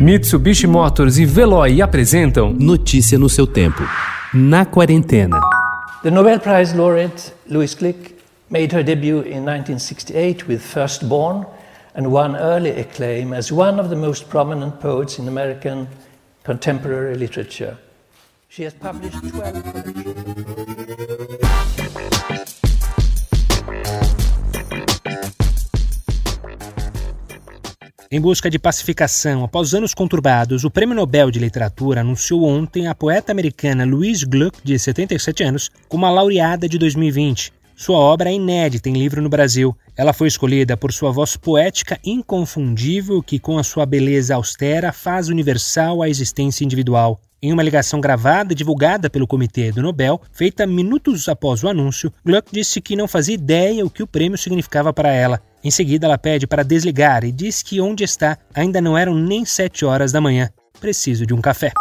Mitsubishi Motors e Veloy apresentam Notícia no seu tempo. Na quarentena. The Nobel Prize laureate Louise Glück made her debut in 1968 with Firstborn and won early acclaim as one of the most prominent poets in American contemporary literature. She has published 12 Em busca de pacificação após anos conturbados, o Prêmio Nobel de Literatura anunciou ontem a poeta americana Louise Gluck, de 77 anos, como a laureada de 2020. Sua obra é inédita em livro no Brasil. Ela foi escolhida por sua voz poética inconfundível, que, com a sua beleza austera, faz universal a existência individual. Em uma ligação gravada e divulgada pelo Comitê do Nobel, feita minutos após o anúncio, Gluck disse que não fazia ideia o que o prêmio significava para ela. Em seguida, ela pede para desligar e diz que onde está ainda não eram nem sete horas da manhã. Preciso de um café.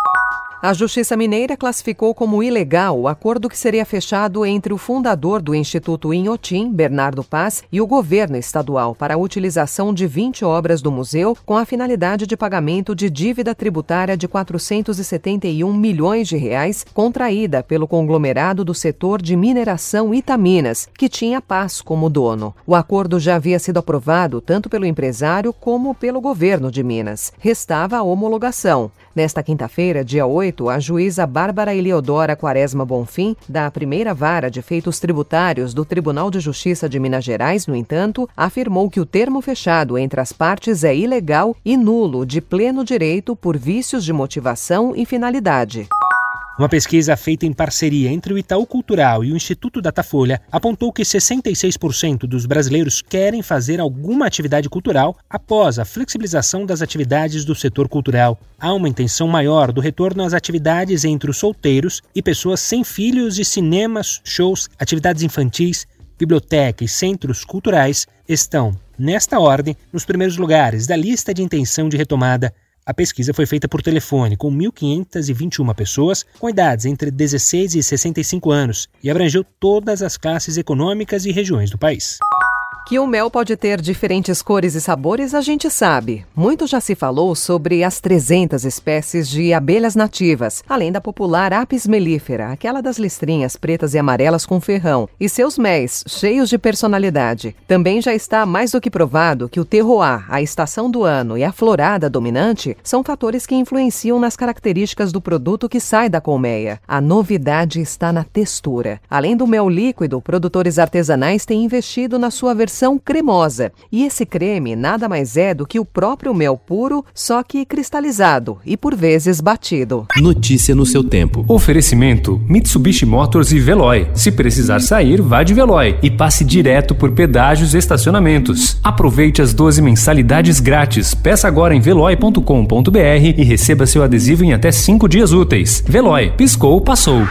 A Justiça Mineira classificou como ilegal o acordo que seria fechado entre o fundador do Instituto Inhotim, Bernardo Paz, e o governo estadual para a utilização de 20 obras do museu com a finalidade de pagamento de dívida tributária de 471 milhões de reais contraída pelo conglomerado do setor de mineração Itaminas, que tinha Paz como dono. O acordo já havia sido aprovado tanto pelo empresário como pelo governo de Minas. Restava a homologação. Nesta quinta-feira, dia 8, a juíza Bárbara Eleodora Quaresma Bonfim, da primeira vara de feitos tributários do Tribunal de Justiça de Minas Gerais, no entanto, afirmou que o termo fechado entre as partes é ilegal e nulo de pleno direito por vícios de motivação e finalidade. Uma pesquisa feita em parceria entre o Itaú Cultural e o Instituto Datafolha apontou que 66% dos brasileiros querem fazer alguma atividade cultural após a flexibilização das atividades do setor cultural. Há uma intenção maior do retorno às atividades entre os solteiros e pessoas sem filhos e cinemas, shows, atividades infantis, biblioteca e centros culturais estão, nesta ordem, nos primeiros lugares da lista de intenção de retomada a pesquisa foi feita por telefone com 1.521 pessoas com idades entre 16 e 65 anos e abrangeu todas as classes econômicas e regiões do país. Que o mel pode ter diferentes cores e sabores, a gente sabe. Muito já se falou sobre as 300 espécies de abelhas nativas, além da popular Apis mellifera, aquela das listrinhas pretas e amarelas com ferrão, e seus méis, cheios de personalidade. Também já está mais do que provado que o terroir, a estação do ano e a florada dominante são fatores que influenciam nas características do produto que sai da colmeia. A novidade está na textura. Além do mel líquido, produtores artesanais têm investido na sua versão versão cremosa. E esse creme nada mais é do que o próprio mel puro, só que cristalizado e por vezes batido. Notícia no seu tempo. Oferecimento: Mitsubishi Motors e Veloy. Se precisar sair, vá de Veloy e passe direto por pedágios e estacionamentos. Aproveite as 12 mensalidades grátis. Peça agora em veloy.com.br e receba seu adesivo em até 5 dias úteis. Veloy, piscou, passou.